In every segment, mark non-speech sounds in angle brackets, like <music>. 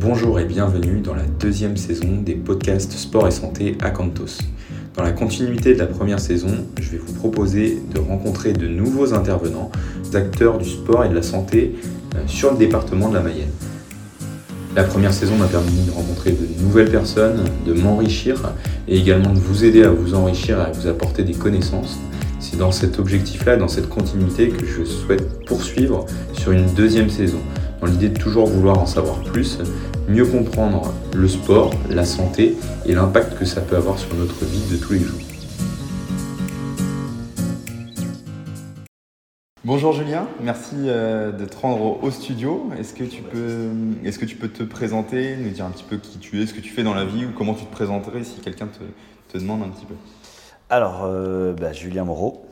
Bonjour et bienvenue dans la deuxième saison des podcasts Sport et Santé à Cantos. Dans la continuité de la première saison, je vais vous proposer de rencontrer de nouveaux intervenants, acteurs du sport et de la santé euh, sur le département de la Mayenne. La première saison m'a permis de rencontrer de nouvelles personnes, de m'enrichir et également de vous aider à vous enrichir et à vous apporter des connaissances. C'est dans cet objectif-là, dans cette continuité que je souhaite poursuivre sur une deuxième saison dans l'idée de toujours vouloir en savoir plus, mieux comprendre le sport, la santé et l'impact que ça peut avoir sur notre vie de tous les jours. Bonjour Julien, merci euh, de te rendre au studio. Est-ce que, tu peux, est-ce que tu peux te présenter, nous dire un petit peu qui tu es, ce que tu fais dans la vie ou comment tu te présenterais si quelqu'un te, te demande un petit peu? Alors, euh, bah, Julien Moreau,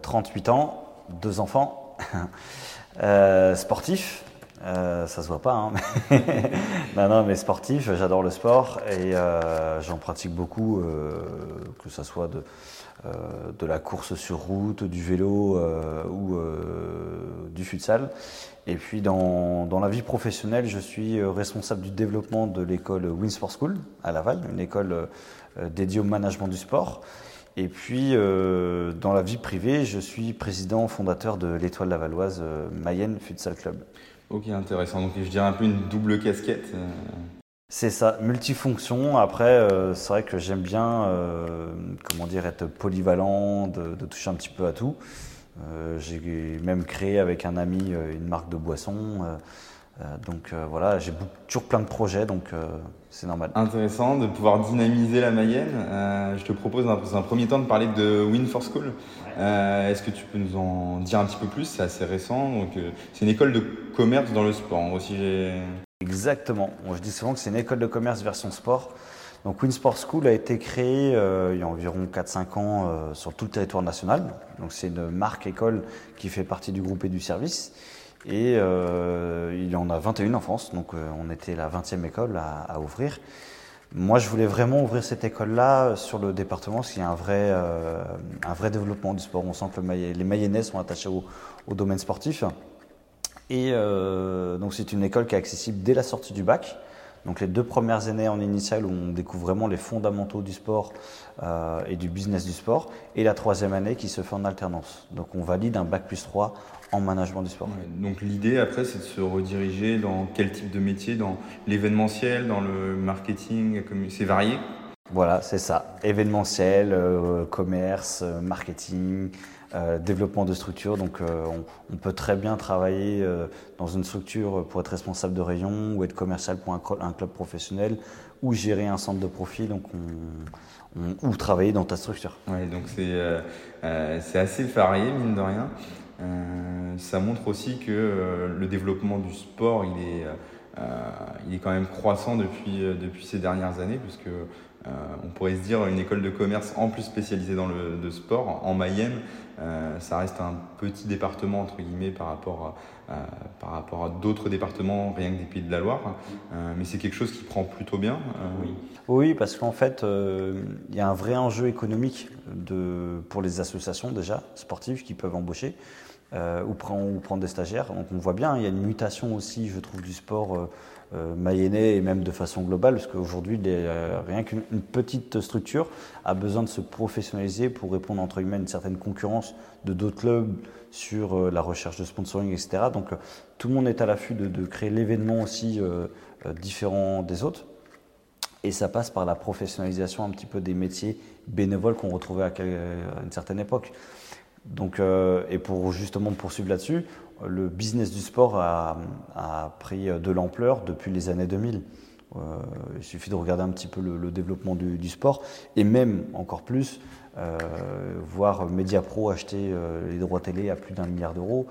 38 euh, ans, deux enfants, <laughs> sportif, euh, ça se voit pas, hein. <laughs> non, mais sportif, j'adore le sport et euh, j'en pratique beaucoup, euh, que ce soit de, la course sur route, du vélo ou du futsal. Et puis dans, dans, la vie professionnelle, je suis responsable du développement de l'école Winsport School à Laval, une école dédiée au management du sport. Et puis, dans la vie privée, je suis président fondateur de l'Étoile Lavalloise Mayenne Futsal Club. Ok, intéressant. Donc je dirais un peu une double casquette. Euh. C'est ça, multifonction. Après, euh, c'est vrai que j'aime bien, euh, comment dire, être polyvalent, de, toucher un petit peu à tout. j'ai même créé avec un ami une marque de boisson. Donc voilà, j'ai toujours plein de projets, donc c'est normal. Intéressant de pouvoir dynamiser la Mayenne. je te propose dans un premier temps de parler de Win for School. Euh, est-ce que tu peux nous en dire un petit peu plus? C'est assez récent. Donc, euh, c'est une école de commerce dans le sport. aussi, Exactement. je dis souvent que c'est une école de commerce version sport. Donc Winsport School a été créée euh, il y a environ 4-5 ans sur tout le territoire national. Donc c'est une marque école qui fait partie du groupe et du service. Et il y en a 21 en France. Donc on était la 20e école à ouvrir. Moi, je voulais vraiment ouvrir cette école-là sur le département, parce qu'il y a un vrai, euh, développement du sport. On sent que les Mayennais sont attachés au, domaine sportif. Et euh, donc, c'est une école qui est accessible dès la sortie du bac. Donc, les deux premières années en initiale où on découvre vraiment les fondamentaux du sport euh, et du business du sport. Et la troisième année qui se fait en alternance. Donc, on valide un bac plus 3 en management du sport. donc l'idée après c'est de se rediriger dans quel type de métier Dans l'événementiel, dans le marketing, c'est varié Voilà, c'est ça. Événementiel, euh, commerce, euh, marketing, euh, développement de structure. Donc on, peut très bien travailler dans une structure pour être responsable de rayon ou être commercial pour un, club professionnel ou gérer un centre de profit. Donc on, ou travailler dans ta structure. Oui, donc c'est assez varié, mine de rien. Euh, ça montre aussi que euh, le développement du sport, il est, euh, quand même croissant depuis, depuis ces dernières années, puisque on pourrait se dire une école de commerce en plus spécialisée dans le sport en Mayenne, ça reste un petit département entre guillemets par rapport à, par rapport à d'autres départements rien que des Pays de la Loire, mais c'est quelque chose qui prend plutôt bien. Oui. parce qu'en fait, il y a un vrai enjeu économique de, pour les associations déjà sportives qui peuvent embaucher euh, ou, prendre, ou, prendre, des stagiaires. Donc on voit bien, il y a une mutation aussi, je trouve, du sport euh, euh mayennais et même de façon globale, parce qu'aujourd'hui, euh, rien qu'une petite structure a besoin de se professionnaliser pour répondre entre guillemets à une certaine concurrence de d'autres clubs sur euh, la recherche de sponsoring, etc. Donc tout le monde est à l'affût de, créer l'événement aussi différent des autres. Et ça passe par la professionnalisation un petit peu des métiers bénévoles qu'on retrouvait à, une certaine époque. Donc, euh, et pour justement poursuivre là-dessus, le business du sport a, pris de l'ampleur depuis les années 2000. Euh, il suffit de regarder un petit peu le, développement du, sport et même encore plus euh, voir Mediapro acheter les droits télé à plus d'un milliard d'euros.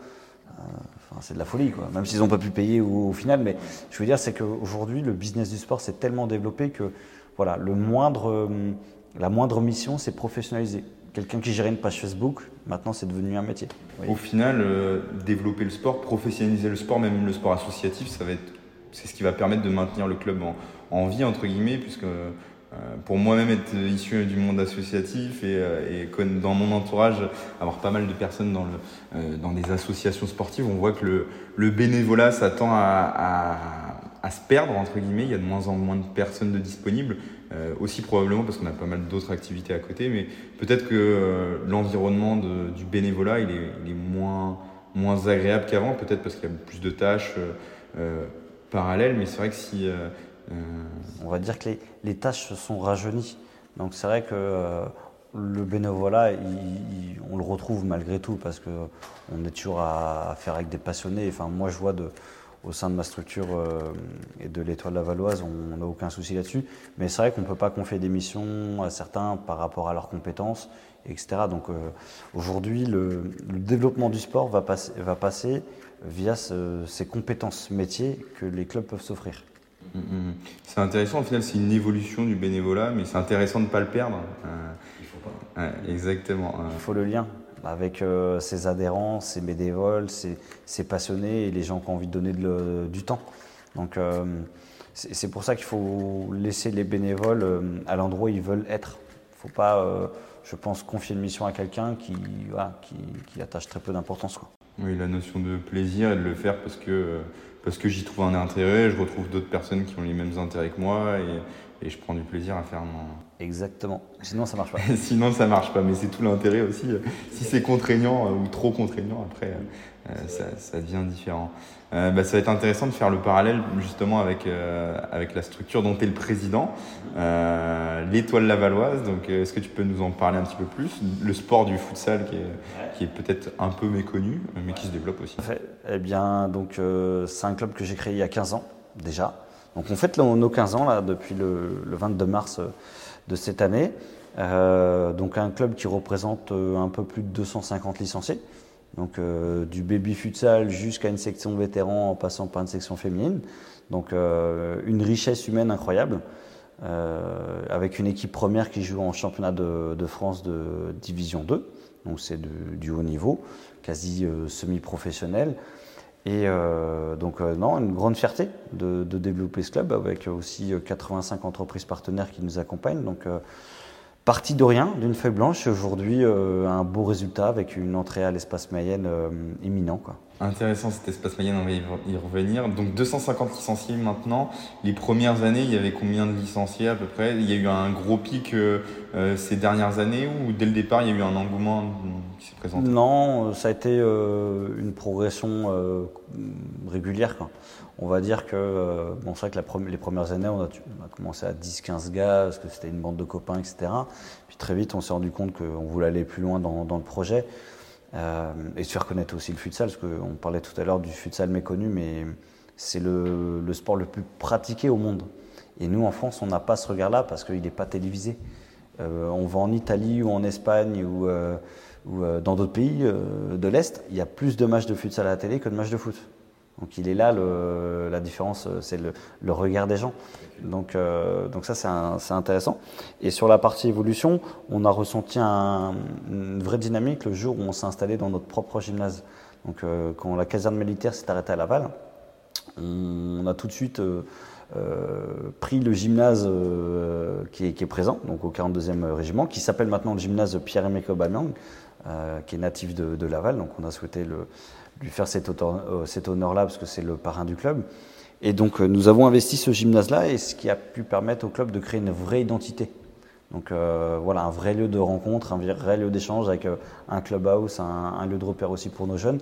C'est de la folie. Même s'ils n'ont pas pu payer au, final. Mais je veux dire, c'est qu'aujourd'hui, le business du sport s'est tellement développé que voilà, la moindre mission, c'est professionnaliser quelqu'un qui gérait une page Facebook, maintenant c'est devenu un métier. Au final, euh, développer le sport, professionnaliser le sport, même le sport associatif, ça va être, c'est ce qui va permettre de maintenir le club en, vie entre guillemets, puisque euh, pour moi-même être issu du monde associatif et, euh, dans mon entourage avoir pas mal de personnes dans, le, des associations sportives, on voit que le, bénévolat ça tend à, à, se perdre, entre guillemets. Il y a de moins en moins de personnes de disponibles. Euh, aussi probablement parce qu'on a pas mal d'autres activités à côté. Mais peut-être que euh, l'environnement du bénévolat, il est, moins, moins agréable qu'avant. Peut-être parce qu'il y a plus de tâches parallèles. Mais c'est vrai que si... On va dire que les, les tâches se sont rajeunies. Donc c'est vrai que le bénévolat, on le retrouve malgré tout parce qu'on est toujours à, faire avec des passionnés. Enfin, moi, je vois au sein de ma structure euh, et de l'étoile lavalloise, on n'a aucun souci là-dessus. Mais c'est vrai qu'on ne peut pas confier des missions à certains par rapport à leurs compétences, etc. Donc euh, aujourd'hui, le, développement du sport va passer, via ces compétences métiers que les clubs peuvent s'offrir. Mm, mm. C'est intéressant, au final, c'est une évolution du bénévolat, mais c'est intéressant de ne pas le perdre. Euh, exactement. Il faut le lien avec euh, ses adhérents, ses bénévoles, ses, passionnés et les gens qui ont envie de donner du temps. Donc euh, c'est pour ça qu'il faut laisser les bénévoles euh, à l'endroit où ils veulent être. Il ne faut pas, je pense, confier une mission à quelqu'un qui, attache très peu d'importance. Oui, la notion de plaisir et de le faire parce que, parce que j'y trouve un intérêt, je retrouve d'autres personnes qui ont les mêmes intérêts que moi et, et je prends du plaisir à faire mon. Exactement. Sinon, ça marche pas. <laughs> Sinon, ça marche pas. Mais c'est tout l'intérêt aussi. Si c'est contraignant euh, ou trop contraignant, après, euh, ça, ça, devient différent. Euh, bah, ça va être intéressant de faire le parallèle justement avec, avec la structure dont tu es le président, l'étoile lavalloise. Donc, est-ce que tu peux nous en parler un petit peu plus? Le sport du futsal qui est, qui est peut-être un peu méconnu, mais qui se développe aussi. Eh bien, donc, c'est un club que j'ai créé il y a 15 ans déjà. Donc on fête nos 15 ans là, depuis le, 22 mars euh, de cette année. Euh, donc un club qui représente euh, un peu plus de 250 licenciés. Donc du baby futsal jusqu'à une section vétéran en passant par une section féminine. Donc une richesse humaine incroyable. avec une équipe première qui joue en championnat de, France de Division 2, donc c'est du haut niveau, quasi semi-professionnel. Et euh, donc, euh, non, une grande fierté de, développer ce club avec aussi 85 euh, entreprises partenaires qui nous accompagnent. Donc, parti de rien, d'une feuille blanche, aujourd'hui un beau résultat avec une entrée à l'espace Mayenne imminent. Intéressant cet espace Mayenne, on va y revenir. Donc 250 licenciés maintenant. Les premières années, il y avait combien de licenciés à peu près? Il y a eu un gros pic ces dernières années ou dès le départ, il y a eu un engouement? Non, ça a été euh, une progression euh, régulière. On va dire que, euh, bon, c'est vrai que les premières années, on a, commencé à 10-15 gars, parce que c'était une bande de copains, etc. Puis très vite, on s'est rendu compte qu'on voulait aller plus loin dans, le projet et se faire connaître aussi le futsal, parce qu'on parlait tout à l'heure du futsal méconnu, mais c'est le, sport le plus pratiqué au monde. Et nous, en France, on n'a pas ce regard-là parce qu'il n'est pas télévisé. on va en Italie ou en Espagne ou ou euh, dans d'autres pays euh, de l'Est, il y a plus de matchs de futsal à la télé que de matchs de foot. Donc il est là la différence, euh, c'est le, regard des gens. Donc, ça c'est intéressant. Et sur la partie évolution, on a ressenti une vraie dynamique le jour où on s'est installé dans notre propre gymnase. Donc quand la caserne militaire s'est arrêtée à Laval, on, a tout de suite pris le gymnase qui, est, présent, donc au 42e régiment, qui s'appelle maintenant le gymnase Pierre-Emerick Aubameyang, euh, qui est natif de, Laval. Donc on a souhaité lui faire cet, euh, cet honneur-là parce que c'est le parrain du club. Et donc euh, nous avons investi ce gymnase-là et ce qui a pu permettre au club de créer une vraie identité. Donc voilà, un vrai lieu de rencontre, un vrai lieu d'échange avec un clubhouse, un, un, lieu de repère aussi pour nos jeunes.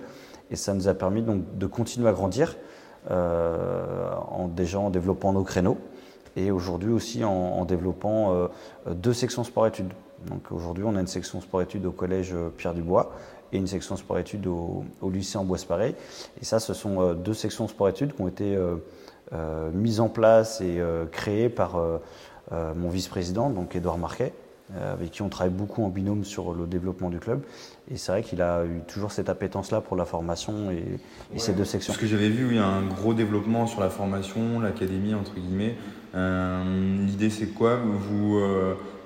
Et ça nous a permis donc de continuer à grandir, en, déjà en développant nos créneaux et aujourd'hui aussi en, développant deux sections sport-études. Donc aujourd'hui, on a une section sport-études au collège euh, Pierre Dubois et une section sport-études au, lycée en Bois-Paré. Et ça, ce sont euh, deux sections sport-études qui ont été euh, mises en place et créées par mon vice-président, donc Édouard Marquet, avec qui on travaille beaucoup en binôme sur le développement du club. Et c'est vrai qu'il a eu toujours cette appétence-là pour la formation et, ces deux sections. Ce que j'avais vu, il y a un gros développement sur la formation, l'académie, entre guillemets. L'idée, c'est quoi vous,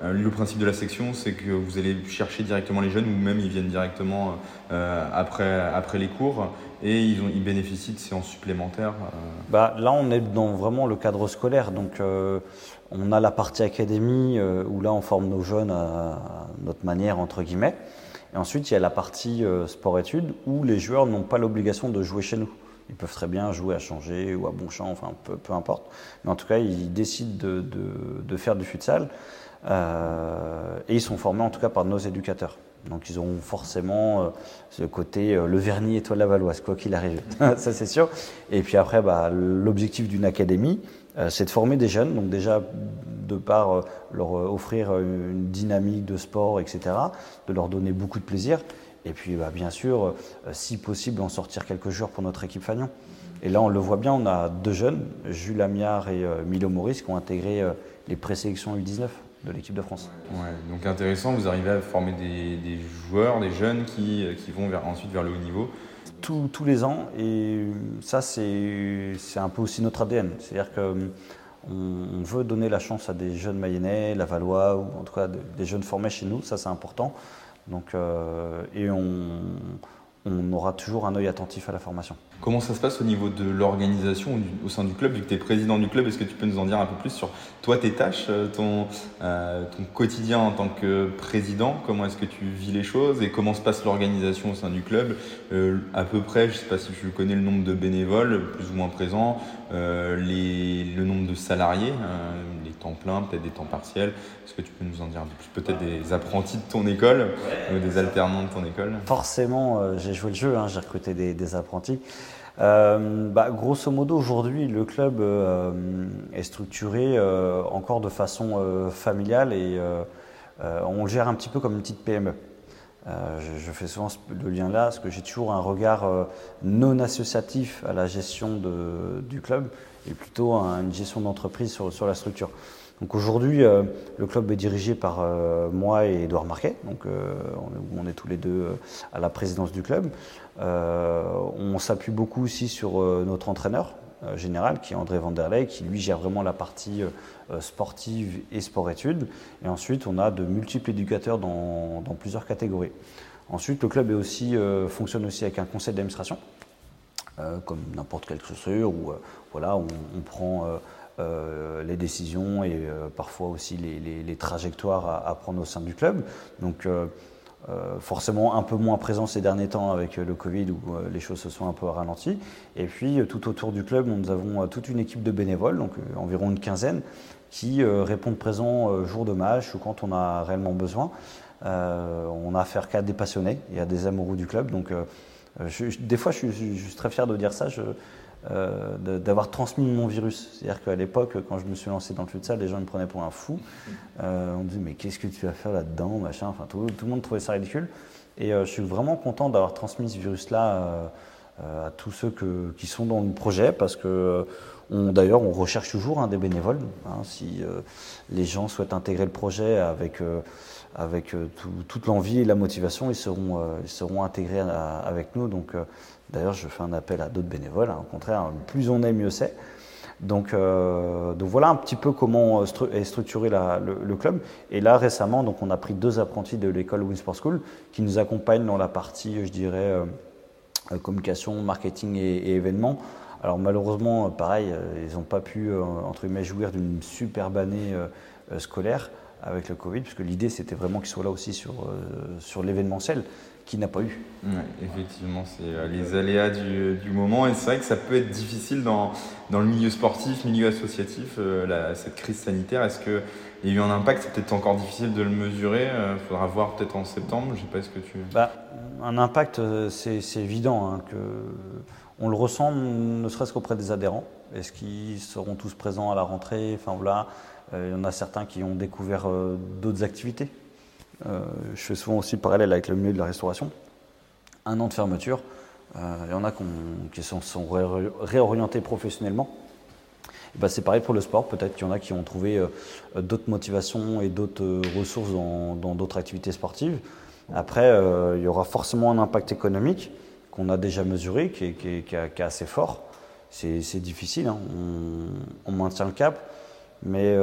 euh, le principe de la section, c'est que vous allez chercher directement les jeunes ou même ils viennent directement euh, après, après les cours et ils, bénéficient de séances supplémentaires. Euh. Bah, là, on est dans vraiment le cadre scolaire. Donc, on a la partie académie où là, on forme nos jeunes à, notre manière, entre guillemets. Et ensuite, il y a la partie sport-études où les joueurs n'ont pas l'obligation de jouer chez nous. Ils peuvent très bien jouer à changer ou à Bonchamp, enfin peu, importe. Mais en tout cas, ils décident de, faire du futsal. Euh, et ils sont formés en tout cas par nos éducateurs. Donc ils ont forcément euh, ce côté euh, le vernis étoile lavalloise, quoi qu'il arrive. <laughs> ça c'est sûr. Et puis après, bah, l'objectif d'une académie, c'est de former des jeunes. Donc déjà, de par leur offrir une dynamique de sport, etc., de leur donner beaucoup de plaisir. Et puis, bah, bien sûr, euh, si possible, en sortir quelques jours pour notre équipe Fagnon. Et là, on le voit bien, on a deux jeunes, Jules Amiard et euh, Milo Maurice, qui ont intégré euh, les présélections U19 de l'équipe de France. Ouais, donc intéressant, vous arrivez à former des, joueurs, des jeunes qui, qui vont vers, ensuite vers le haut niveau tous les ans, et ça, c'est un peu aussi notre ADN. C'est-à-dire qu'on on veut donner la chance à des jeunes Mayennais, Lavallois, ou en tout cas des jeunes formés chez nous, ça c'est important. Donc, euh, et on, aura toujours un œil attentif à la formation. Comment ça se passe au niveau de l'organisation au sein du club Vu que tu es président du club, est-ce que tu peux nous en dire un peu plus sur toi, tes tâches, euh, ton, euh, ton quotidien en tant que président? Comment est-ce que tu vis les choses et comment se passe l'organisation au sein du club? À peu près, je ne sais pas si tu connais le nombre de bénévoles, plus ou moins présents, les, le nombre de salariés, temps pleins, peut-être des temps partiels. Est-ce que tu peux nous en dire un peu plus Peut-être des apprentis de ton école ou des alternants de ton école Forcément, j'ai joué le jeu, hein, j'ai recruté des, des apprentis. Euh, bah, grosso modo, aujourd'hui, le club euh, est structuré euh, encore de façon familiale et on le gère un petit peu comme une petite PME. Je, fais souvent le lien là, parce que j'ai toujours un regard non associatif à la gestion de, du club et plutôt une gestion d'entreprise sur, la structure. Donc aujourd'hui, le club est dirigé par moi et Edouard Marquet, donc on, on, est tous les deux à la présidence du club. Euh, on s'appuie beaucoup aussi sur euh, notre entraîneur euh, général, qui est André Vanderlei, qui lui gère vraiment la partie sportive et sport-études. Et ensuite, on a de multiples éducateurs dans, plusieurs catégories. Ensuite, le club fonctionne aussi avec un conseil d'administration, comme n'importe quelle structure, où voilà, on, prend les décisions et parfois aussi les, trajectoires à, prendre au sein du club. Donc, euh, forcément un peu moins présent ces derniers temps avec euh, le Covid où euh, les choses se sont un peu ralenties. Et puis tout autour du club, nous avons toute une équipe de bénévoles, donc environ une quinzaine, qui répondent présents jour de match ou quand on a réellement besoin. on a affaire qu'à des passionnés et à des amoureux du club. Donc des fois, je suis, très fier de dire ça. Euh, d'avoir transmis mon virus. C'est-à-dire qu'à l'époque, quand je me suis lancé dans le futsal, les gens me prenaient pour un fou. Euh, on me disait, mais qu'est-ce que tu vas faire là-dedans machin? Enfin, tout, le monde trouvait ça ridicule. Et euh, je suis vraiment content d'avoir transmis ce virus-là à tous ceux qui sont dans le projet parce que D'ailleurs, on recherche toujours hein, des bénévoles. Hein, si les gens souhaitent intégrer le projet avec, avec toute l'envie et la motivation, ils seront, seront intégrés avec nous. Donc, D'ailleurs, je fais un appel à d'autres bénévoles. Hein. Au contraire, plus on est, mieux c'est. Donc, euh, voilà un petit peu comment est structuré le, club. Et là, récemment, donc, on a pris deux apprentis de l'école Winsport School qui nous accompagnent dans la partie, je dirais, euh, euh, communication, marketing et, événements. Alors malheureusement, pareil, ils n'ont pas pu, entre guillemets, jouir d'une superbe année scolaire avec le Covid, puisque l'idée, c'était vraiment qu'ils soient là aussi sur, sur l'événementiel qui n'a pas eu. effectivement, c'est euh, les aléas du, moment et c'est vrai que ça peut être difficile dans, dans le milieu sportif, milieu associatif, euh, cette crise sanitaire. Est-ce qu'il y a eu un impact? C'est peut-être encore difficile de le mesurer. Il euh, faudra voir peut-être en septembre. Je sais pas ce que tu. Bah, un impact, c'est évident hein, que on le ressent, ne serait-ce qu'auprès des adhérents. Est-ce qu'ils seront tous présents à la rentrée? Enfin voilà, il y en a certains qui ont découvert d'autres activités euh, je fais souvent aussi le parallèle avec le milieu de la restauration. Un an de fermeture, euh, il y en a qui sont, sont réorientés professionnellement. Ben c'est pareil pour le sport, peut-être qu'il y en a qui ont trouvé euh, d'autres motivations et d'autres ressources dans d'autres activités sportives. Après, il y aura forcément un impact économique qu'on a déjà mesuré, qui est, assez fort. C'est difficile, hein. on, maintient le cap, mais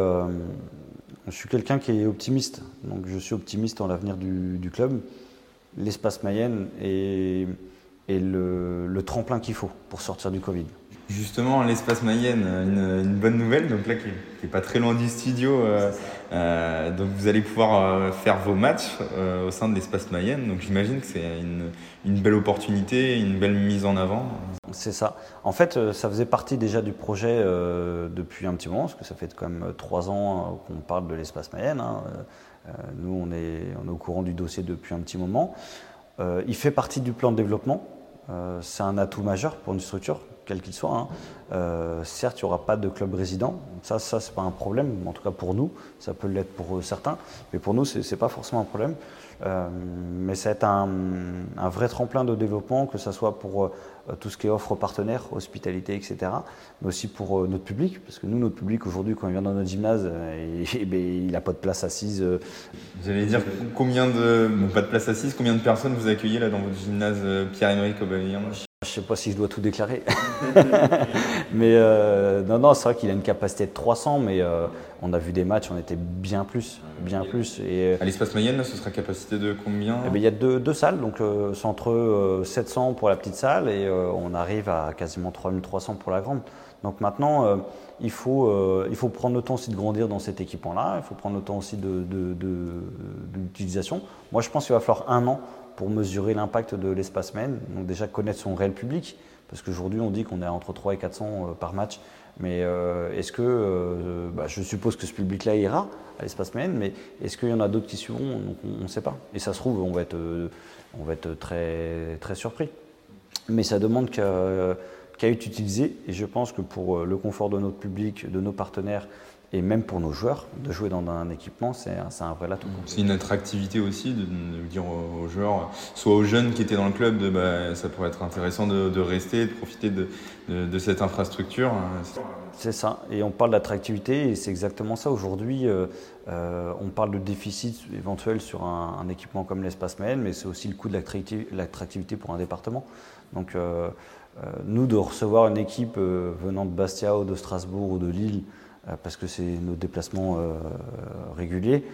je suis quelqu'un qui est optimiste, donc je suis optimiste en l'avenir du, club. L'espace Mayenne est, le, tremplin qu'il faut pour sortir du Covid. Justement, l'espace Mayenne, une, bonne nouvelle, donc là qui n'est pas très loin du studio. Euh, euh, donc vous allez pouvoir euh, faire vos matchs au sein de l'espace Mayenne. Donc j'imagine que c'est une, belle opportunité, une belle mise en avant. C'est ça. En fait, ça faisait partie déjà du projet depuis un petit moment, parce que ça fait quand même trois ans qu'on parle de l'espace Mayenne. Hein. nous, on est au courant du dossier depuis un petit moment. il fait partie du plan de développement. C'est un atout majeur pour une structure quel qu'il soit. Hein. Euh, certes, il n'y aura pas de club résident. Ça, ça c'est pas un problème. En tout cas pour nous, ça peut l'être pour certains, mais pour nous, c'est n'est pas forcément un problème. Euh, mais va être un, vrai tremplin de développement, que ce soit pour euh, tout ce qui est offre partenaires, hospitalité, etc., mais aussi pour notre public, parce que nous, notre public aujourd'hui, quand il vient dans notre gymnase, <laughs> ben, il n'a pas de place assise. J'allais dire combien de, pas de place assise, combien de personnes vous accueillez là dans votre gymnase Pierre-Emerick Aubameyang? Je ne sais pas si je dois tout déclarer. <laughs> mais euh, non, non, c'est vrai qu'il a une capacité de 300, mais euh, on a vu des matchs, on était bien plus. Bien plus. Et, à l'espace Mayenne, ce sera capacité de combien eh ben, Il y a deux, salles, donc euh, c'est entre 700 pour la petite salle et on arrive à quasiment 3300 pour la grande. Donc maintenant, il, faut, il faut prendre le temps aussi de grandir dans cet équipement-là, il faut prendre le temps aussi de, l'utilisation. Moi, je pense qu'il va falloir un an pour mesurer l'impact de l'espace main. Donc déjà connaître son réel public, parce qu'aujourd'hui on dit qu'on est entre 3 et 400 euh, par match. Mais euh, est-ce que, euh, bah, je suppose que ce public-là ira à l'espace main, mais est-ce qu'il y en a d'autres qui suivront? On ne sait pas. Et ça se trouve, on va être, on va être très, très surpris. Mais ça demande qu'à être utilisé. Et je pense que pour le confort de notre public, de nos partenaires, et même pour nos joueurs, de jouer dans un équipement, c'est un, vrai atout. C'est une attractivité aussi de, dire aux joueurs, soit aux jeunes qui étaient dans le club, de, bah, ça pourrait être intéressant de, rester, de profiter de, cette infrastructure. C'est ça, et on parle d'attractivité, et c'est exactement ça. Aujourd'hui, euh, euh, on parle de déficit éventuel sur un, équipement comme l'espace Maël, mais c'est aussi le coût de l'attractivité pour un département. Donc, euh, nous, de recevoir une équipe venant de Bastia ou de Strasbourg ou de Lille, euh, parce que c'est nos déplacements euh, réguliers,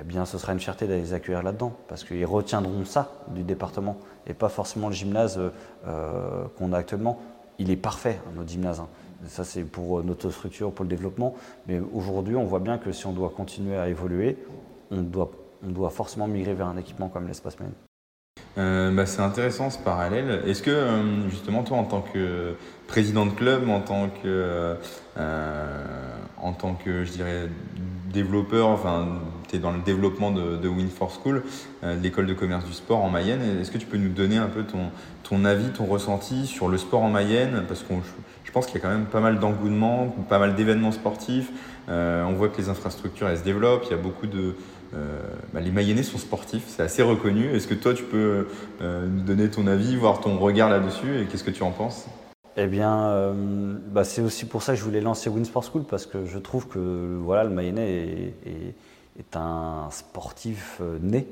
eh bien, ce sera une fierté d'aller les accueillir là-dedans, parce qu'ils retiendront ça du département, et pas forcément le gymnase euh, qu'on a actuellement. Il est parfait, hein, notre gymnase. Hein. Ça, c'est pour notre structure, pour le développement. Mais aujourd'hui, on voit bien que si on doit continuer à évoluer, on doit, on doit forcément migrer vers un équipement comme l'espace main. bah, c'est intéressant ce parallèle. Est-ce que justement toi en tant que président de club, en tant que en tant que, je dirais, développeur, enfin, tu es dans le développement de, de Win School, euh, l'école de commerce du sport en Mayenne. Est-ce que tu peux nous donner un peu ton, ton avis, ton ressenti sur le sport en Mayenne? Parce que je pense qu'il y a quand même pas mal d'engouement, pas mal d'événements sportifs. Euh, on voit que les infrastructures, elles se développent. Il y a beaucoup de... Euh, bah, les Mayennais sont sportifs, c'est assez reconnu. Est-ce que toi, tu peux nous donner ton avis, voir ton regard là-dessus et qu'est-ce que tu en penses? Eh bien, euh, bah, c'est aussi pour ça que je voulais lancer Winsport School parce que je trouve que voilà, le Mayennais est, un sportif euh, né.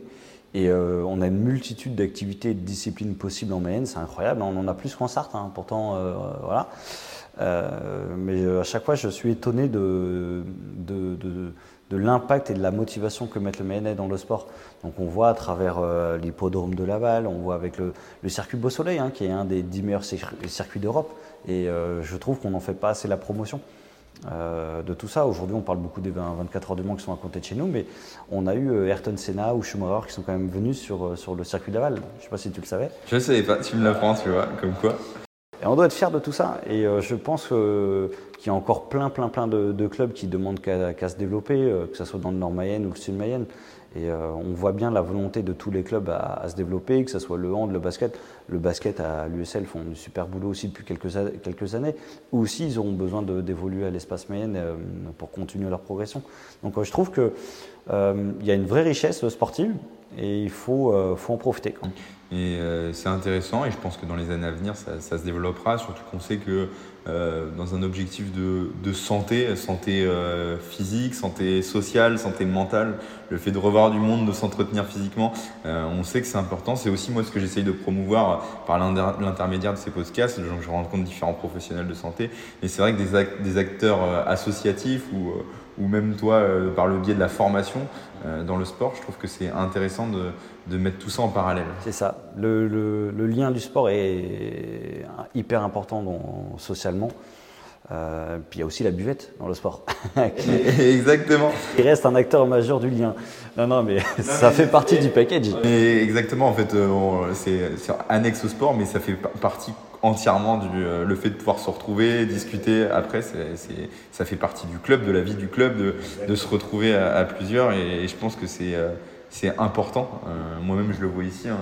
Et euh, on a une multitude d'activités et de disciplines possibles en Mayenne, c'est incroyable. On en a plus qu'en Sarthe, hein, pourtant, voilà. mais à chaque fois, je suis étonné de de l'impact et de la motivation que met le Mayennais dans le sport. Donc on voit à travers euh, l'hippodrome de Laval, on voit avec le, circuit Beau Soleil, hein, qui est un des dix meilleurs circuits d'Europe. Et euh, je trouve qu'on n'en fait pas assez la promotion euh, de tout ça. Aujourd'hui, on parle beaucoup des 24 heures du Mans qui sont à côté de chez nous, mais on a eu Ayrton Senna ou Schumacher qui sont quand même venus sur, sur le circuit de Laval. Je ne sais pas si tu le savais. Je ne savais pas, tu me l'apprends, tu vois, comme quoi. Et on doit être fier de tout ça. Et je pense que qu'il y a encore plein, plein, plein de, clubs qui demandent qu'à se développer, euh, que ce soit dans le Nord-Mayenne ou le Sud-Mayenne. Et euh, on voit bien la volonté de tous les clubs à, se développer, que ce soit le hand, le basket. Le basket à l'USL font du super boulot aussi depuis quelques, années. Ou aussi, ils auront besoin d'évoluer à l'espace Mayenne euh, pour continuer leur progression. Donc je trouve qu'il il y a une vraie richesse sportive et il faut en profiter. Et c'est intéressant et je pense que dans les années à venir, ça, ça se développera, surtout qu'on sait que euh, dans un objectif de, santé, santé euh, physique, santé sociale, santé mentale, le fait de revoir du monde, de s'entretenir physiquement, euh, on sait que c'est important. C'est aussi moi ce que j'essaye de promouvoir par l'intermédiaire de ces podcasts. Je, je rencontre différents professionnels de santé, mais c'est vrai que des, acteurs associatifs ou ou même toi par le biais de la formation dans le sport. Je trouve que c'est intéressant de, de, mettre tout ça en parallèle. C'est ça. Le, le, lien du sport est hyper important dans, socialement. Euh, puis il y a aussi la buvette dans le sport. <laughs> <laughs> exactement. Il reste un acteur majeur du lien. Non, non, mais ça fait partie du package. exactement, en fait, euh, c'est annexe au sport, mais ça fait partie entièrement du euh, le fait de pouvoir se retrouver, discuter. Après, ça fait partie du club, de la vie du club, de, de se retrouver à, plusieurs. Et, je pense que c'est c'est important. Moi-même, je le vois ici. Hein.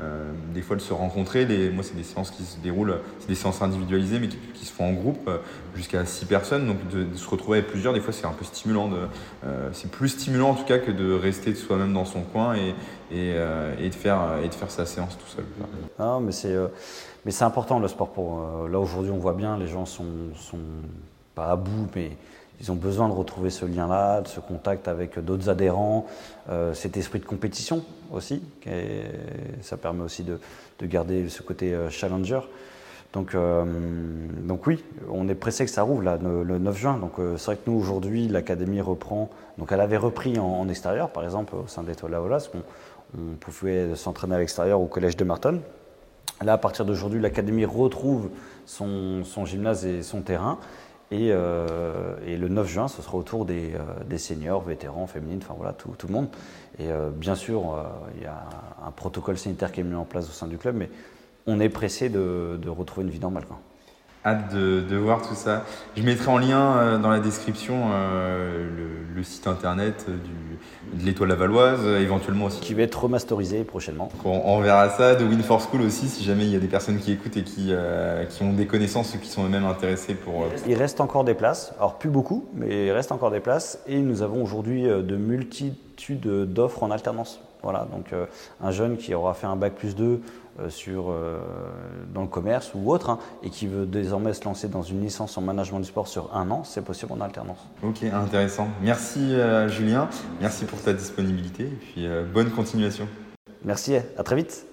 Euh, des fois de se rencontrer. Moi, c'est des séances qui se déroulent, c'est des séances individualisées, mais qui, se font en groupe euh, jusqu'à 6 personnes. Donc de, se retrouver avec plusieurs, des fois, c'est un peu stimulant. Euh, c'est plus stimulant en tout cas que de rester de soi-même dans son coin et, de faire, et de faire sa séance tout seul. Ah, mais c'est, mais c'est important le sport. Pour, là, aujourd'hui, on voit bien, les gens sont, sont pas à bout, mais ils ont besoin de retrouver ce lien-là, de ce contact avec d'autres adhérents, euh, cet esprit de compétition aussi. Ça permet aussi de, garder ce côté euh, challenger. Donc, euh, donc oui, on est pressé que ça rouvre le, 9 juin. Donc c'est vrai que nous aujourd'hui, l'académie reprend. Donc elle avait repris en, extérieur, par exemple au sein d'Étoile Laolas, on, on pouvait s'entraîner à l'extérieur au collège de Marton. Là, à partir d'aujourd'hui, l'académie retrouve son, gymnase et son terrain. Euh, et, le 9 juin, ce sera autour des, euh, des seniors, vétérans, féminines, enfin voilà, tout, le monde. Et euh, bien sûr, il y a un protocole sanitaire qui est mis en place au sein du club, mais on est pressé de, de retrouver une vie normale. Quoi hâte de, voir tout ça. Je mettrai en lien euh, dans la description euh, le, site internet du, de l'étoile lavalloise, éventuellement aussi. Qui va être remasterisé prochainement. On, verra ça, de Win for School aussi, si jamais il y a des personnes qui écoutent et qui, euh, qui ont des connaissances ou qui sont eux-mêmes intéressés pour... Il reste encore des places, alors plus beaucoup, mais il reste encore des places et nous avons aujourd'hui de multitudes d'offres en alternance. Voilà, donc un jeune qui aura fait un bac plus 2 euh, sur, euh, dans le commerce ou autre, hein, et qui veut désormais se lancer dans une licence en management du sport sur un an, c'est possible en alternance. Ok, intéressant. Merci euh, Julien, merci pour ta disponibilité, et puis bonne continuation. Merci, à très vite.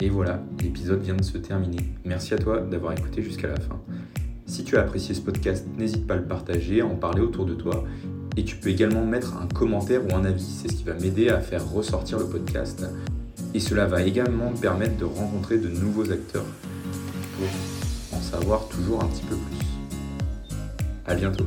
Et voilà, l'épisode vient de se terminer. Merci à toi d'avoir écouté jusqu'à la fin. Si tu as apprécié ce podcast, n'hésite pas à le partager, à en parler autour de toi et tu peux également mettre un commentaire ou un avis, c'est ce qui va m'aider à faire ressortir le podcast. Et cela va également me permettre de rencontrer de nouveaux acteurs pour en savoir toujours un petit peu plus. A bientôt